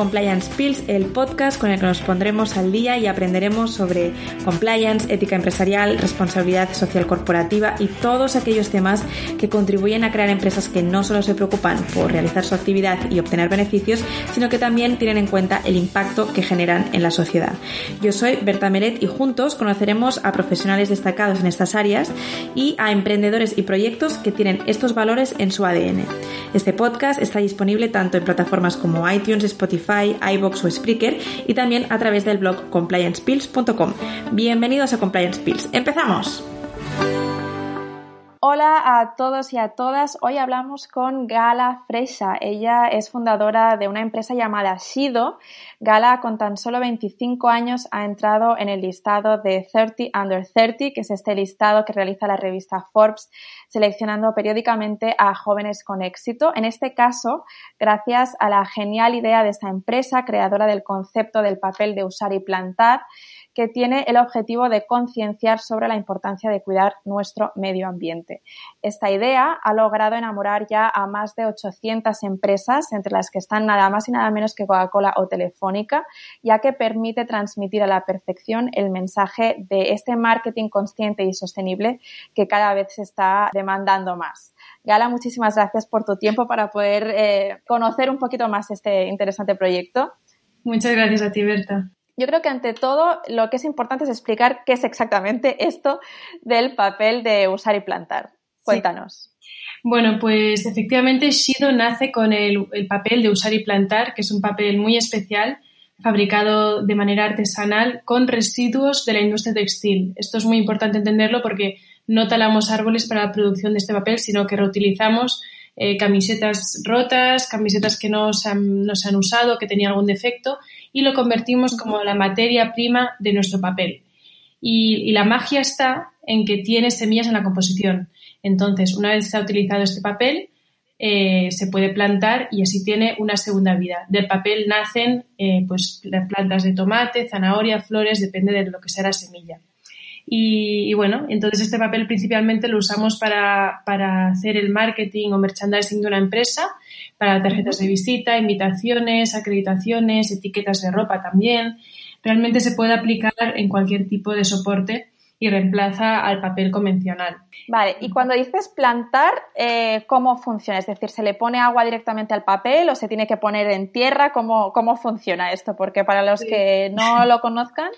Compliance Pills, el podcast con el que nos pondremos al día y aprenderemos sobre compliance, ética empresarial, responsabilidad social corporativa y todos aquellos temas que contribuyen a crear empresas que no solo se preocupan por realizar su actividad y obtener beneficios, sino que también tienen en cuenta el impacto que generan en la sociedad. Yo soy Berta Meret y juntos conoceremos a profesionales destacados en estas áreas y a emprendedores y proyectos que tienen estos valores en su ADN. Este podcast está disponible tanto en plataformas como iTunes, Spotify, iBox o Spreaker y también a través del blog compliancepills.com. Bienvenidos a Compliance Pills. ¡Empezamos! Hola a todos y a todas. Hoy hablamos con Gala Fresha. Ella es fundadora de una empresa llamada Shido. Gala, con tan solo 25 años, ha entrado en el listado de 30 Under 30, que es este listado que realiza la revista Forbes, seleccionando periódicamente a jóvenes con éxito. En este caso, gracias a la genial idea de esta empresa, creadora del concepto del papel de usar y plantar, que tiene el objetivo de concienciar sobre la importancia de cuidar nuestro medio ambiente. Esta idea ha logrado enamorar ya a más de 800 empresas, entre las que están nada más y nada menos que Coca-Cola o Telefónica, ya que permite transmitir a la perfección el mensaje de este marketing consciente y sostenible que cada vez se está demandando más. Gala, muchísimas gracias por tu tiempo para poder eh, conocer un poquito más este interesante proyecto. Muchas gracias a ti, Berta. Yo creo que ante todo lo que es importante es explicar qué es exactamente esto del papel de usar y plantar. Cuéntanos. Bueno, pues efectivamente Shido nace con el, papel de usar y plantar, que es un papel muy especial, fabricado de manera artesanal con residuos de la industria textil. Esto es muy importante entenderlo porque no talamos árboles para la producción de este papel, sino que reutilizamos eh, camisetas rotas, camisetas que no se, han, no se han usado, que tenían algún defecto, y lo convertimos como la materia prima de nuestro papel. Y, la magia está en que tiene semillas en la composición. Entonces, una vez se ha utilizado este papel, eh, se puede plantar y así tiene una segunda vida. Del papel nacen eh, pues, las plantas de tomate, zanahoria, flores, depende de lo que sea la semilla. Y, bueno, entonces este papel principalmente lo usamos para, para, hacer el marketing o merchandising de una empresa, para tarjetas de visita, invitaciones, acreditaciones, etiquetas de ropa también. Realmente se puede aplicar en cualquier tipo de soporte y reemplaza al papel convencional. Vale, y cuando dices plantar, eh, ¿cómo funciona? Es decir, ¿se le pone agua directamente al papel o se tiene que poner en tierra? ¿Cómo, cómo funciona esto? Porque para los que no lo conozcan.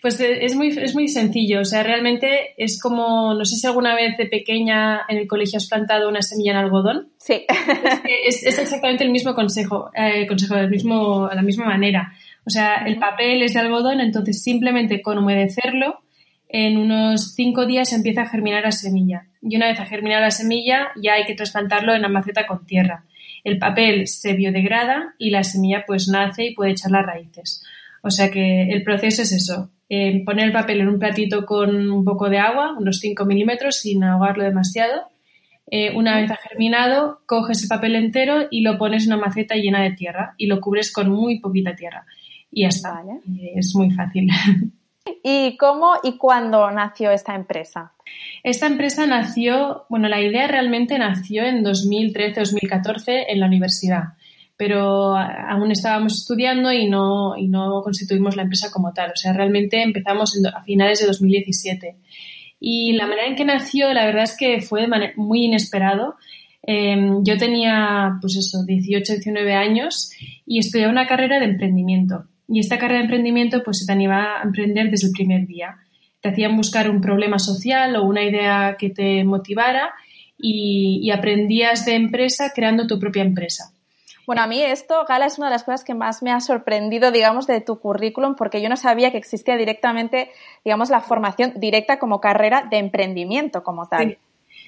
Pues eh, es muy, es muy sencillo, o sea, realmente es como, no sé si alguna vez de pequeña en el colegio has plantado una semilla en algodón. Sí. Es, es exactamente el mismo consejo, eh, consejo del mismo, de la misma manera. O sea, el papel es de algodón, entonces simplemente con humedecerlo, en unos cinco días empieza a germinar la semilla. Y una vez ha germinado la semilla, ya hay que trasplantarlo en la maceta con tierra. El papel se biodegrada y la semilla pues nace y puede echar las raíces. O sea que el proceso es eso, eh, poner el papel en un platito con un poco de agua, unos 5 milímetros, sin ahogarlo demasiado. Eh, una vez ha germinado, coges el papel entero y lo pones en una maceta llena de tierra y lo cubres con muy poquita tierra. Y ya está. Es muy fácil. ¿Y cómo y cuándo nació esta empresa? Esta empresa nació, bueno, la idea realmente nació en 2013-2014 en la universidad pero aún estábamos estudiando y no, y no constituimos la empresa como tal. O sea, realmente empezamos a finales de 2017. Y la manera en que nació, la verdad es que fue muy inesperado. Em, yo tenía, pues eso, 18, 19 años y estudiaba una carrera de emprendimiento. Y esta carrera de emprendimiento, pues te animaba a emprender desde el primer día. Te hacían buscar un problema social o una idea que te motivara y, y aprendías de empresa creando tu propia empresa. Bueno, a mí esto, Gala, es una de las cosas que más me ha sorprendido, digamos, de tu currículum, porque yo no sabía que existía directamente, digamos, la formación directa como carrera de emprendimiento como tal.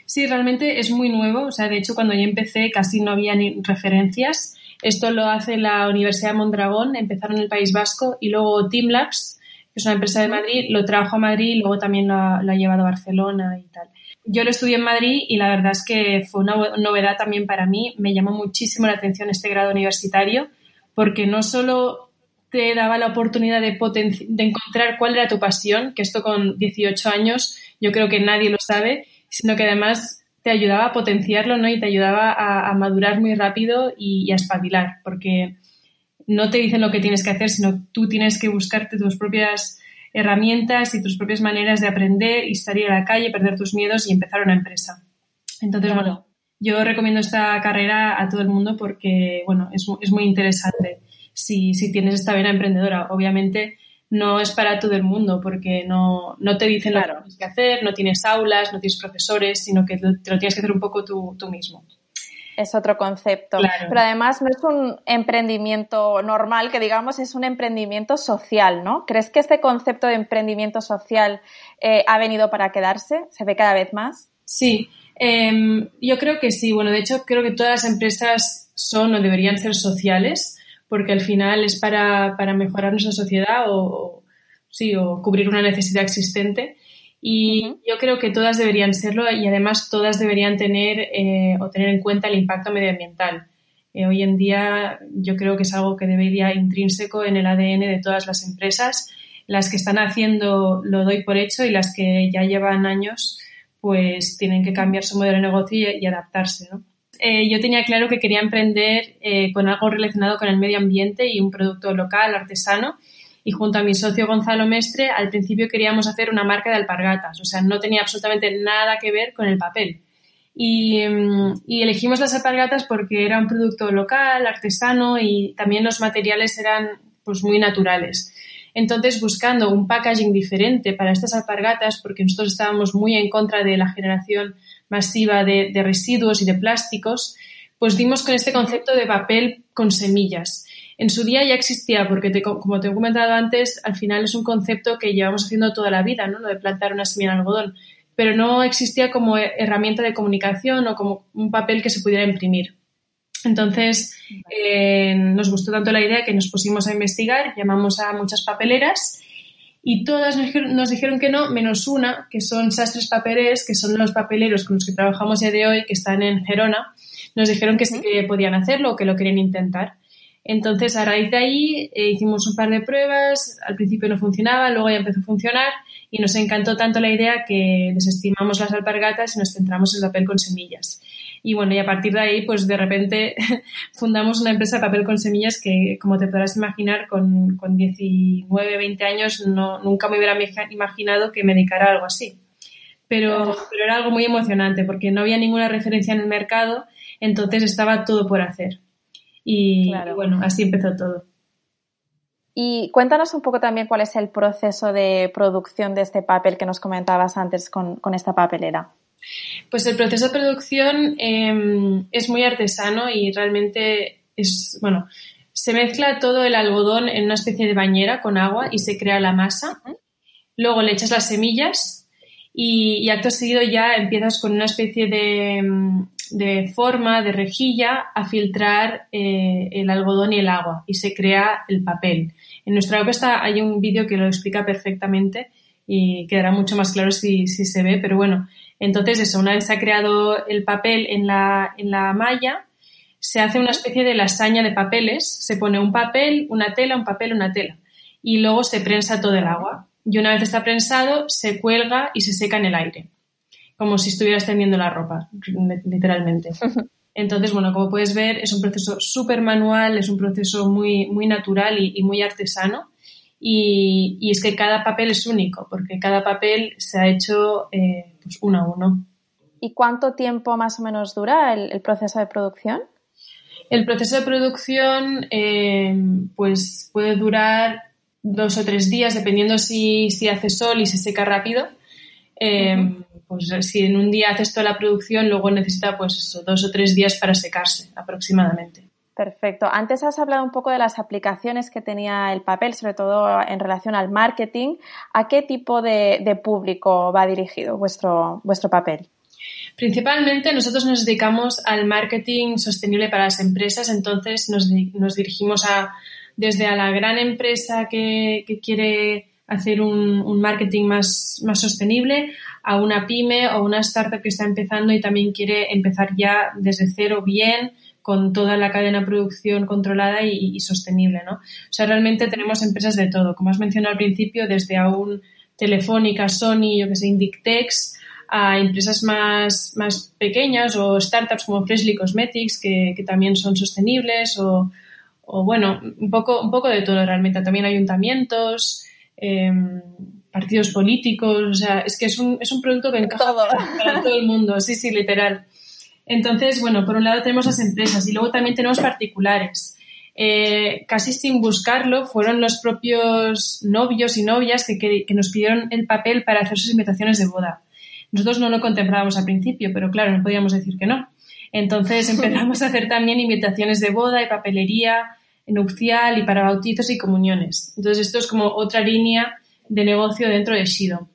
Sí. realmente es muy nuevo. O sea, de hecho, cuando yo empecé casi no había ni referencias. Esto lo hace la Universidad de Mondragón, empezaron en el País Vasco, y luego Teamlabs, que es una empresa de Madrid, lo trajo a Madrid y luego también lo ha llevado a Barcelona y tal. Yo lo estudié en Madrid y la verdad es que fue una novedad también para mí. Me llamó muchísimo la atención este grado universitario porque no solo te daba la oportunidad de, de encontrar cuál era tu pasión, que esto con 18 años yo creo que nadie lo sabe, sino que además te ayudaba a potenciarlo ¿no? y te ayudaba a, madurar muy rápido y, a espabilar, porque no te dicen lo que tienes que hacer, sino tú tienes que buscarte tus propias herramientas y tus propias maneras de aprender y salir a la calle, perder tus miedos y empezar una empresa. Entonces, bueno, yo recomiendo esta carrera a todo el mundo porque, bueno, es, es muy interesante si, si, tienes esta vena emprendedora. Obviamente no es para todo el mundo porque no, no te dicen lo que tienes que hacer, no tienes aulas, no tienes profesores, sino que te lo tienes que hacer un poco tú, tú mismo es otro concepto. Pero además no es un emprendimiento normal, que digamos es un emprendimiento social, ¿no? ¿Crees que este concepto de emprendimiento social eh, ha venido para quedarse? ¿Se ve cada vez más? Sí, em, yo creo que sí. Bueno, de hecho creo que todas las empresas son o deberían ser sociales, porque al final es para, mejorar nuestra sociedad o, sí, o cubrir una necesidad existente. Y yo creo que todas deberían serlo y además todas deberían tener eh, o tener en cuenta el impacto medioambiental. Eh, hoy en día yo creo que es algo que debería intrínseco en el ADN de todas las empresas. Las que están haciendo lo doy por hecho y las que ya llevan años pues tienen que cambiar su modelo de negocio y, adaptarse. ¿no? Eh, yo tenía claro que quería emprender con algo relacionado con el medio ambiente y un producto local, artesano, y junto a mi socio Gonzalo Mestre al principio queríamos hacer una marca de alpargatas, o sea, no tenía absolutamente nada que ver con el papel. Y, mm, elegimos las alpargatas porque era un producto local, artesano y también los materiales eran pues muy naturales. Entonces, buscando un packaging diferente para estas alpargatas, porque nosotros estábamos muy en contra de la generación masiva de, de residuos y de plásticos, pues dimos con este concepto de papel con semillas. En su día ya existía, porque como te he comentado antes, al final es un concepto que llevamos haciendo toda la vida, ¿no? Lo de plantar una semilla en algodón, pero no existía como herramienta de comunicación o como un papel que se pudiera imprimir. Entonces, eh, nos gustó tanto la idea que nos pusimos a investigar, llamamos a muchas papeleras y todas nos dijeron, que no, menos una, que son Sastres Papeles, que son los papeleros con los que trabajamos ya de hoy, que están en Gerona, nos dijeron que sí que podían hacerlo o que lo querían intentar. Entonces, a raíz de ahí eh, hicimos un par de pruebas, al principio no funcionaba, luego ya empezó a funcionar y nos encantó tanto la idea que desestimamos las alpargatas y nos centramos en el papel con semillas. Y bueno, y a partir de ahí, pues de repente fundamos una empresa de papel con semillas que, como te podrás imaginar, con, con 19, 20 años no, nunca me hubiera imaginado que me dedicara a algo así. Pero, pero era algo muy emocionante porque no había ninguna referencia en el mercado, entonces estaba todo por hacer. Y, bueno, así empezó todo. Y cuéntanos un poco también cuál es el proceso de producción de este papel que nos comentabas antes con, esta papelera. Pues el proceso de producción em, es muy artesano y realmente es, bueno, se mezcla todo el algodón en una especie de bañera con agua y se crea la masa. Luego le echas las semillas y, y acto seguido ya empiezas con una especie de, em, de forma, de rejilla, a filtrar eh, el algodón y el agua y se crea el papel. En nuestra web hay un vídeo que lo explica perfectamente y quedará mucho más claro si, se ve, pero bueno, entonces eso, una vez se ha creado el papel en la, en la malla, se hace una especie de lasaña de papeles, se pone un papel, una tela, un papel, una tela y luego se prensa todo el agua. Y una vez está prensado, se cuelga y se seca en el aire como si estuvieras tendiendo la ropa, literalmente. Entonces, bueno, como puedes ver, es un proceso súper manual, es un proceso muy, muy natural y, muy artesano. Y, es que cada papel es único, porque cada papel se ha hecho eh, pues uno a uno. ¿Y cuánto tiempo más o menos dura el, proceso de producción? El proceso de producción eh, pues puede durar dos o tres días, dependiendo si, si hace sol y se seca rápido. Eh, pues si en un día haces toda la producción, luego necesita pues dos o tres días para secarse aproximadamente. Perfecto. Antes has hablado un poco de las aplicaciones que tenía el papel, sobre todo en relación al marketing. ¿A qué tipo de, público va dirigido vuestro, vuestro papel? Principalmente nosotros nos dedicamos al marketing sostenible para las empresas, entonces nos, dirigimos a, desde a la gran empresa que, quiere hacer un, un, marketing más, más sostenible a una pyme o una startup que está empezando y también quiere empezar ya desde cero bien con toda la cadena de producción controlada y, sostenible, ¿no? O sea, realmente tenemos empresas de todo, como has mencionado al principio, desde aún Telefónica, Sony, yo que sé, Indictex, a empresas más, más pequeñas o startups como Freshly Cosmetics, que, que también son sostenibles, o, o bueno, un poco, un poco de todo realmente. También ayuntamientos, em, partidos políticos, o sea, es que es un, es un producto que encaja Para, todo el mundo, sí, sí, literal. Entonces, bueno, por un lado tenemos las empresas y luego también tenemos particulares. Eh, casi sin buscarlo, fueron los propios novios y novias que, que, nos pidieron el papel para hacer sus invitaciones de boda. Nosotros no lo contemplábamos al principio, pero claro, no podíamos decir que no. Entonces empezamos a hacer también invitaciones de boda y papelería nupcial y para bautizos y comuniones. Entonces esto es como otra línea de negocio dentro de Shido.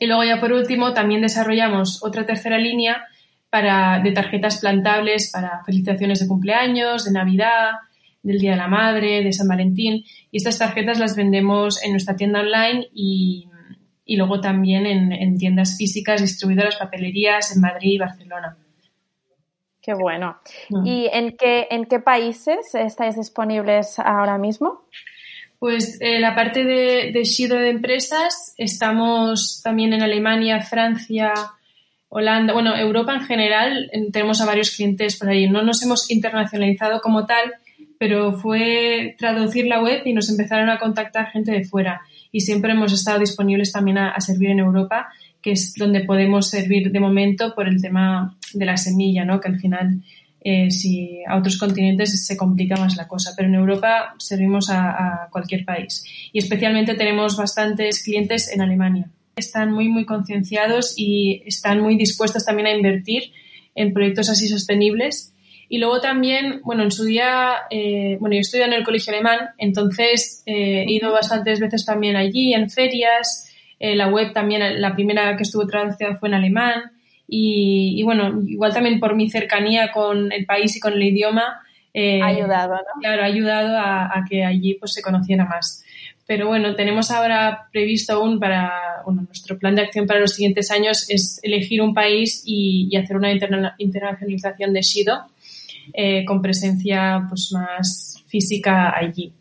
Y luego ya por último también desarrollamos otra tercera línea para, de tarjetas plantables para felicitaciones de cumpleaños, de Navidad, del Día de la Madre, de San Valentín. Y estas tarjetas las vendemos en nuestra tienda online y, y luego también en, en, tiendas físicas, distribuidoras, papelerías en Madrid y Barcelona. Qué bueno. Mm. ¿Y en qué, en qué países estáis disponibles ahora mismo? Pues eh, la parte de, de Shido de empresas, estamos también en Alemania, Francia, Holanda, bueno, Europa en general, tenemos a varios clientes por ahí. No nos hemos internacionalizado como tal, pero fue traducir la web y nos empezaron a contactar gente de fuera. Y siempre hemos estado disponibles también a, servir en Europa, que es donde podemos servir de momento por el tema de la semilla, ¿no? Que al final eh, si a otros continentes se complica más la cosa, pero en Europa servimos a, cualquier país y especialmente tenemos bastantes clientes en Alemania. Están muy, muy concienciados y están muy dispuestos también a invertir en proyectos así sostenibles. Y luego también, bueno, en su día, eh, bueno, yo estudio en el colegio alemán, entonces eh, he ido bastantes veces también allí, en ferias, la web también, la primera que estuvo traducida fue en alemán, y, bueno, igual también por mi cercanía con el país y con el idioma. Eh, ha ayudado, ¿no? Claro, ha ayudado a, que allí pues se conociera más. Pero bueno, tenemos ahora previsto aún para, bueno, nuestro plan de acción para los siguientes años es elegir un país y, hacer una internacionalización de Shido eh, con presencia pues más física allí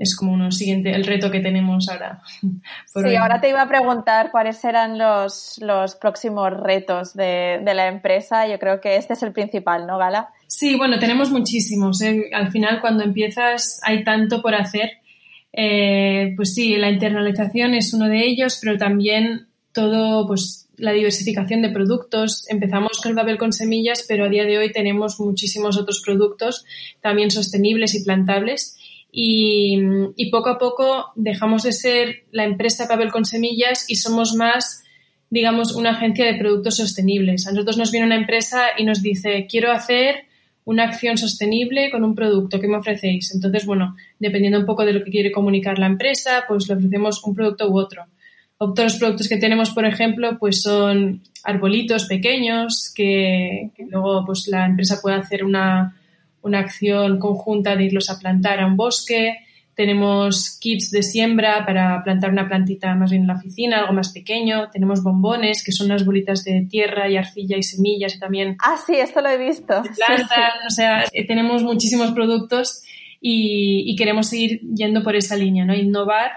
es como uno siguiente, el reto que tenemos ahora. sí, ahora te iba a preguntar cuáles eran los, los próximos retos de, de, la empresa. Yo creo que este es el principal, ¿no, Gala? Sí, bueno, tenemos muchísimos. ¿eh? Al final, cuando empiezas, hay tanto por hacer. Eh, pues sí, la internalización es uno de ellos, pero también todo, pues la diversificación de productos. Empezamos con el papel con semillas, pero a día de hoy tenemos muchísimos otros productos también sostenibles y plantables y, poco a poco dejamos de ser la empresa papel con semillas y somos más, digamos, una agencia de productos sostenibles. A nosotros nos viene una empresa y nos dice, quiero hacer una acción sostenible con un producto que me ofrecéis. Entonces, bueno, dependiendo un poco de lo que quiere comunicar la empresa, pues le ofrecemos un producto u otro. Otros productos que tenemos, por ejemplo, pues son arbolitos pequeños que, que luego pues la empresa puede hacer una, una acción conjunta de irlos a plantar a un bosque. Tenemos kits de siembra para plantar una plantita más bien en la oficina, algo más pequeño. Tenemos bombones, que son unas bolitas de tierra y arcilla y semillas y también... Ah, sí, esto lo he visto. o sea, eh, tenemos muchísimos productos y, queremos seguir yendo por esa línea, ¿no? Innovar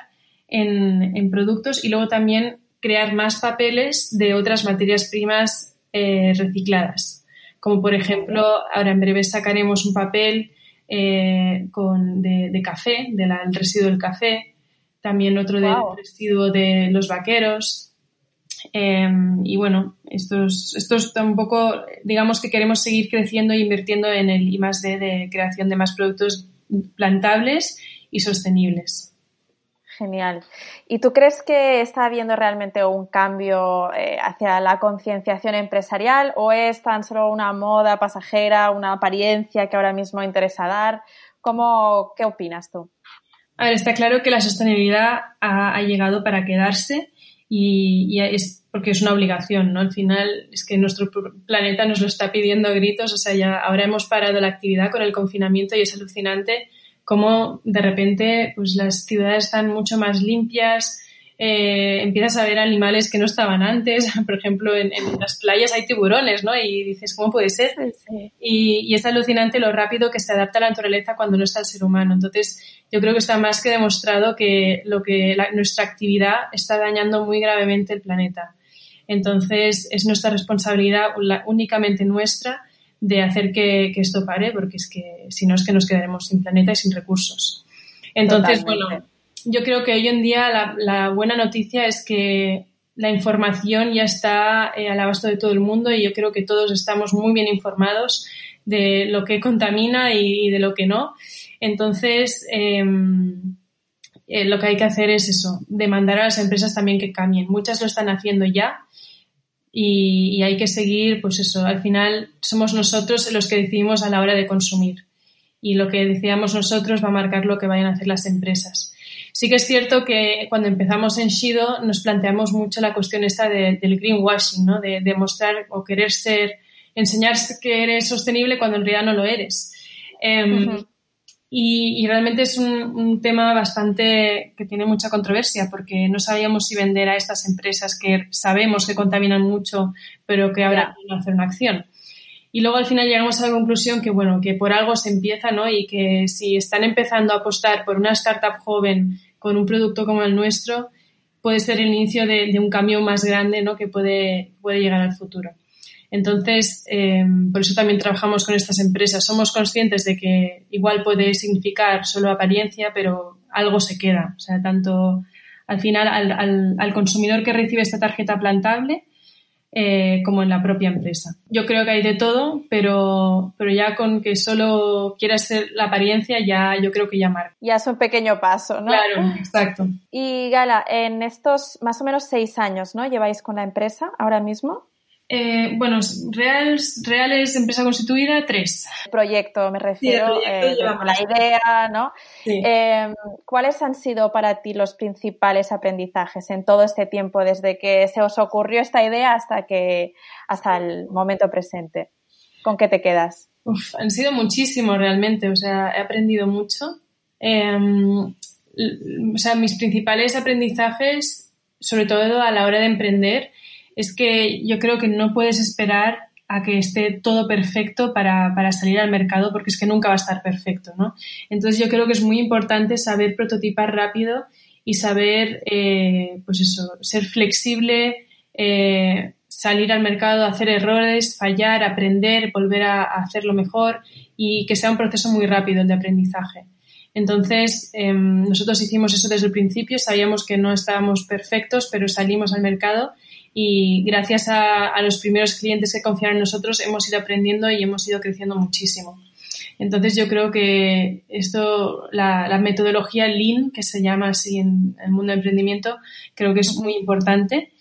en, productos y luego también crear más papeles de otras materias primas eh, recicladas como por ejemplo, ahora en breve sacaremos un papel eh, con, de, café, del residuo del café, también otro del residuo de los vaqueros. Em, y bueno, esto es, un poco, digamos que queremos seguir creciendo e invirtiendo en el I de creación de más productos plantables y sostenibles. Genial. ¿Y tú crees que está habiendo realmente un cambio eh, hacia la concienciación empresarial o es tan solo una moda pasajera, una apariencia que ahora mismo interesa dar? ¿Cómo, ¿Qué opinas tú? A ver, está claro que la sostenibilidad ha, llegado para quedarse y, es porque es una obligación, ¿no? Al final es que nuestro planeta nos lo está pidiendo a gritos, o sea, ya ahora hemos parado la actividad con el confinamiento y es alucinante cómo de repente pues las ciudades están mucho más limpias, eh, empiezas a ver animales que no estaban antes, por ejemplo en, las playas hay tiburones, ¿no? Y dices, ¿cómo puede ser? Y, es alucinante lo rápido que se adapta la naturaleza cuando no está el ser humano. Entonces, yo creo que está más que demostrado que lo que nuestra actividad está dañando muy gravemente el planeta. Entonces, es nuestra responsabilidad únicamente nuestra de hacer que, esto pare, porque es que si no es que nos quedaremos sin planeta y sin recursos. Entonces, bueno, yo creo que hoy en día la, buena noticia es que la información ya está eh, al abasto de todo el mundo y yo creo que todos estamos muy bien informados de lo que contamina y, de lo que no. Entonces, em, eh, lo que hay que hacer es eso, demandar a las empresas también que cambien. Muchas lo están haciendo ya y, hay que seguir, pues eso, al final somos nosotros los que decidimos a la hora de consumir y lo que decidamos nosotros va a marcar lo que vayan a hacer las empresas. Sí que es cierto que cuando empezamos en Shido nos planteamos mucho la cuestión esta del greenwashing, ¿no? De, demostrar o querer ser, enseñar que eres sostenible cuando en realidad no lo eres. Em, y, realmente es un, tema bastante que tiene mucha controversia porque no sabíamos si vender a estas empresas que sabemos que contaminan mucho, pero que ahora quieren hacer una acción. Y luego al final llegamos a la conclusión que, bueno, que por algo se empieza, ¿no? Y que si están empezando a apostar por una startup joven con un producto como el nuestro, puede ser el inicio de, de un cambio más grande, ¿no? Que puede, puede llegar al futuro. Entonces, em, por eso también trabajamos con estas empresas. Somos conscientes de que igual puede significar solo apariencia, pero algo se queda. O sea, tanto al final al, consumidor que recibe esta tarjeta plantable eh, como en la propia empresa. Yo creo que hay de todo, pero, pero ya con que solo quieras ser la apariencia, ya yo creo que ya marca. Ya es un pequeño paso, ¿no? Claro, exacto. Y Gala, en estos más o menos seis años, ¿no? Lleváis con la empresa ahora mismo. Eh, bueno, reales, reales empresa constituida, tres. Proyecto, me refiero eh, a la idea, ¿no? Em, ¿Cuáles han sido para ti los principales aprendizajes en todo este tiempo, desde que se os ocurrió esta idea hasta que hasta el momento presente? ¿Con qué te quedas? han sido muchísimos realmente, o sea, he aprendido mucho. Em, o sea, mis principales aprendizajes, sobre todo a la hora de emprender, es que yo creo que no puedes esperar a que esté todo perfecto para, salir al mercado porque es que nunca va a estar perfecto, ¿no? Entonces yo creo que es muy importante saber prototipar rápido y saber, eh, pues eso, ser flexible, eh, salir al mercado, hacer errores, fallar, aprender, volver a, hacerlo mejor y que sea un proceso muy rápido el de aprendizaje. Entonces, em, nosotros hicimos eso desde el principio, sabíamos que no estábamos perfectos, pero salimos al mercado y gracias a, los primeros clientes que confiaron en nosotros hemos ido aprendiendo y hemos ido creciendo muchísimo. Entonces yo creo que esto, la, metodología Lean, que se llama así en el mundo de emprendimiento, creo que es muy importante.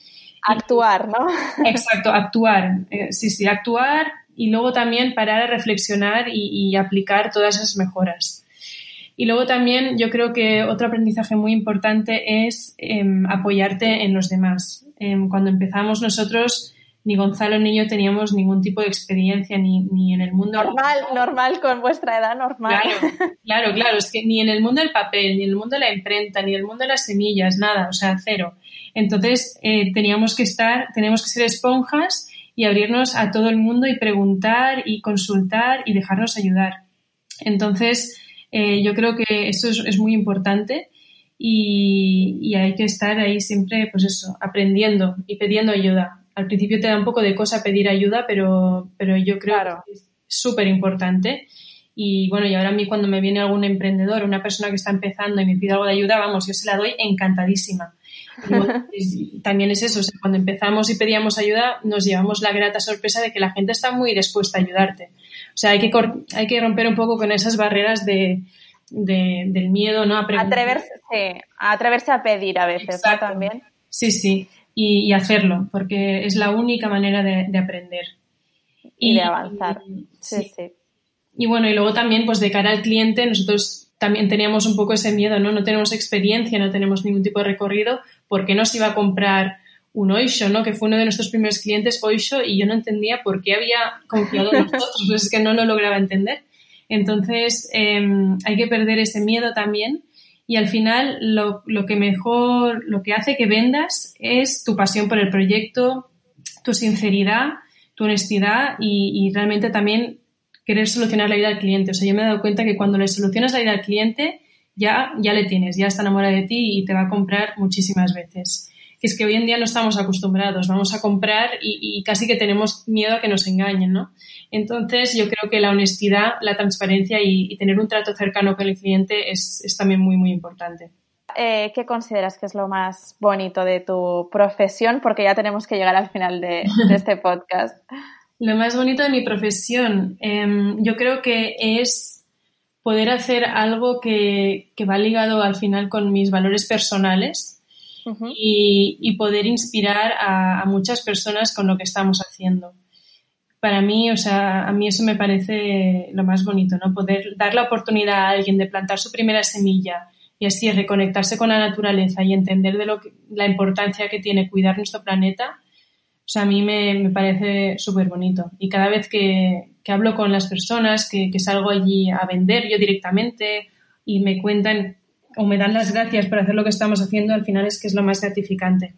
Actuar, ¿no? Exacto, actuar. Eh, sí, sí, actuar y luego también parar a reflexionar y, aplicar todas esas mejoras. Y luego también yo creo que otro aprendizaje muy importante es em, apoyarte en los demás. Em, cuando empezamos nosotros, ni Gonzalo ni yo teníamos ningún tipo de experiencia ni, ni en el mundo. Normal, normal, con vuestra edad normal. Claro, claro, es que ni en el mundo del papel, ni en el mundo de la imprenta, ni en el mundo de las semillas, nada, o sea, cero. Entonces, eh, teníamos que estar, tenemos que ser esponjas y abrirnos a todo el mundo y preguntar y consultar y dejarnos ayudar. Entonces, eh, yo creo que eso es, es muy importante y, hay que estar ahí siempre, pues eso, aprendiendo y pidiendo ayuda. Al principio te da un poco de cosa pedir ayuda, pero, pero yo creo que es súper importante. Y bueno, y ahora a mí cuando me viene algún emprendedor, una persona que está empezando y me pide algo de ayuda, vamos, yo se la doy encantadísima. también es eso, cuando empezamos y pedíamos ayuda, nos llevamos la grata sorpresa de que la gente está muy dispuesta a ayudarte. O sea, hay que, hay que romper un poco con esas barreras de, del miedo, ¿no? A atreverse, a atreverse a pedir a veces, ¿no? También. Sí, sí, y, hacerlo, porque es la única manera de, aprender. Y, de avanzar. Sí, sí, Y bueno, y luego también, pues de cara al cliente, nosotros también teníamos un poco ese miedo, ¿no? No tenemos experiencia, no tenemos ningún tipo de recorrido, ¿por qué nos iba a comprar un Oisho, ¿no? Que fue uno de nuestros primeros clientes, Oisho, y yo no entendía por qué había confiado en nosotros, es que no lo lograba entender. Entonces, em, hay que perder ese miedo también y al final lo, que mejor, lo que hace que vendas es tu pasión por el proyecto, tu sinceridad, tu honestidad y, realmente también querer solucionar la vida al cliente. O sea, yo me he dado cuenta que cuando le solucionas la vida al cliente, ya, ya le tienes, ya está enamorado de ti y te va a comprar muchísimas veces. Que es que hoy en día no estamos acostumbrados, vamos a comprar y, casi que tenemos miedo a que nos engañen, ¿no? Entonces yo creo que la honestidad, la transparencia y, tener un trato cercano con el cliente es, también muy, muy importante. Eh, ¿Qué consideras que es lo más bonito de tu profesión? Porque ya tenemos que llegar al final de, este podcast. lo más bonito de mi profesión, em, yo creo que es poder hacer algo que, va ligado al final con mis valores personales y, poder inspirar a, muchas personas con lo que estamos haciendo. Para mí, o sea, a mí eso me parece lo más bonito, ¿no? Poder dar la oportunidad a alguien de plantar su primera semilla y así reconectarse con la naturaleza y entender de lo la importancia que tiene cuidar nuestro planeta, o sea, a mí me, parece súper bonito. Y cada vez que, hablo con las personas, que, que salgo allí a vender yo directamente y me cuentan o me dan las gracias por hacer lo que estamos haciendo, al final es que es lo más gratificante.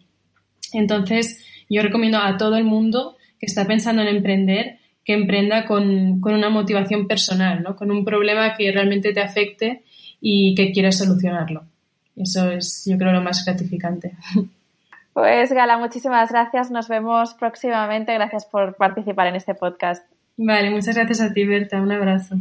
Entonces, yo recomiendo a todo el mundo que está pensando en emprender que emprenda con, una motivación personal, ¿no? con un problema que realmente te afecte y que quieras solucionarlo. Eso es, yo creo, lo más gratificante. Pues Gala, muchísimas gracias. Nos vemos próximamente. Gracias por participar en este podcast. Vale, muchas gracias a ti, Berta. Un abrazo.